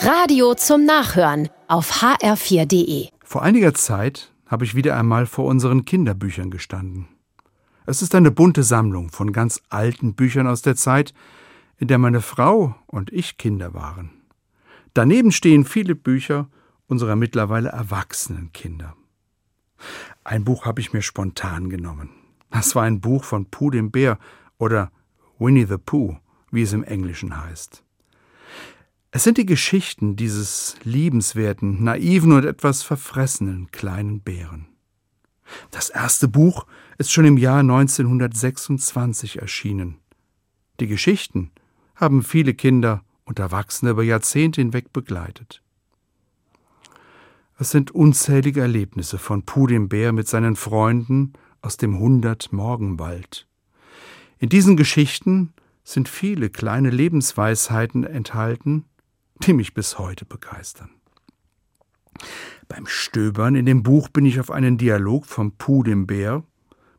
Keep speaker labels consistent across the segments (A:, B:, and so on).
A: Radio zum Nachhören auf hr4.de.
B: Vor einiger Zeit habe ich wieder einmal vor unseren Kinderbüchern gestanden. Es ist eine bunte Sammlung von ganz alten Büchern aus der Zeit, in der meine Frau und ich Kinder waren. Daneben stehen viele Bücher unserer mittlerweile erwachsenen Kinder. Ein Buch habe ich mir spontan genommen. Das war ein Buch von Pooh dem Bär oder Winnie the Pooh, wie es im Englischen heißt. Es sind die Geschichten dieses liebenswerten, naiven und etwas verfressenen kleinen Bären. Das erste Buch ist schon im Jahr 1926 erschienen. Die Geschichten haben viele Kinder und Erwachsene über Jahrzehnte hinweg begleitet. Es sind unzählige Erlebnisse von Puh dem Bär mit seinen Freunden aus dem Hundert Morgenwald. In diesen Geschichten sind viele kleine Lebensweisheiten enthalten, die mich bis heute begeistern. Beim Stöbern in dem Buch bin ich auf einen Dialog vom Puh dem Bär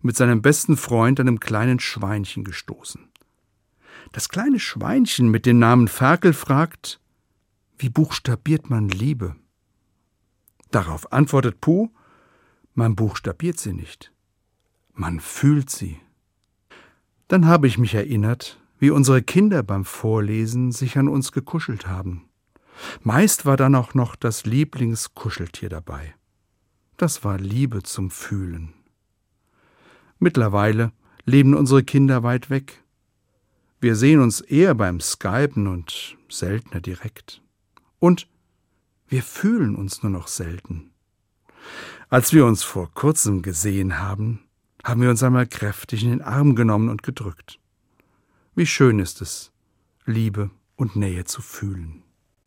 B: mit seinem besten Freund, einem kleinen Schweinchen, gestoßen. Das kleine Schweinchen mit dem Namen Ferkel fragt, wie buchstabiert man Liebe? Darauf antwortet Puh, man buchstabiert sie nicht, man fühlt sie. Dann habe ich mich erinnert, wie unsere Kinder beim Vorlesen sich an uns gekuschelt haben. Meist war dann auch noch das Lieblingskuscheltier dabei. Das war Liebe zum Fühlen. Mittlerweile leben unsere Kinder weit weg. Wir sehen uns eher beim Skypen und seltener direkt. Und wir fühlen uns nur noch selten. Als wir uns vor kurzem gesehen haben, haben wir uns einmal kräftig in den Arm genommen und gedrückt. Wie schön ist es, Liebe und Nähe zu fühlen.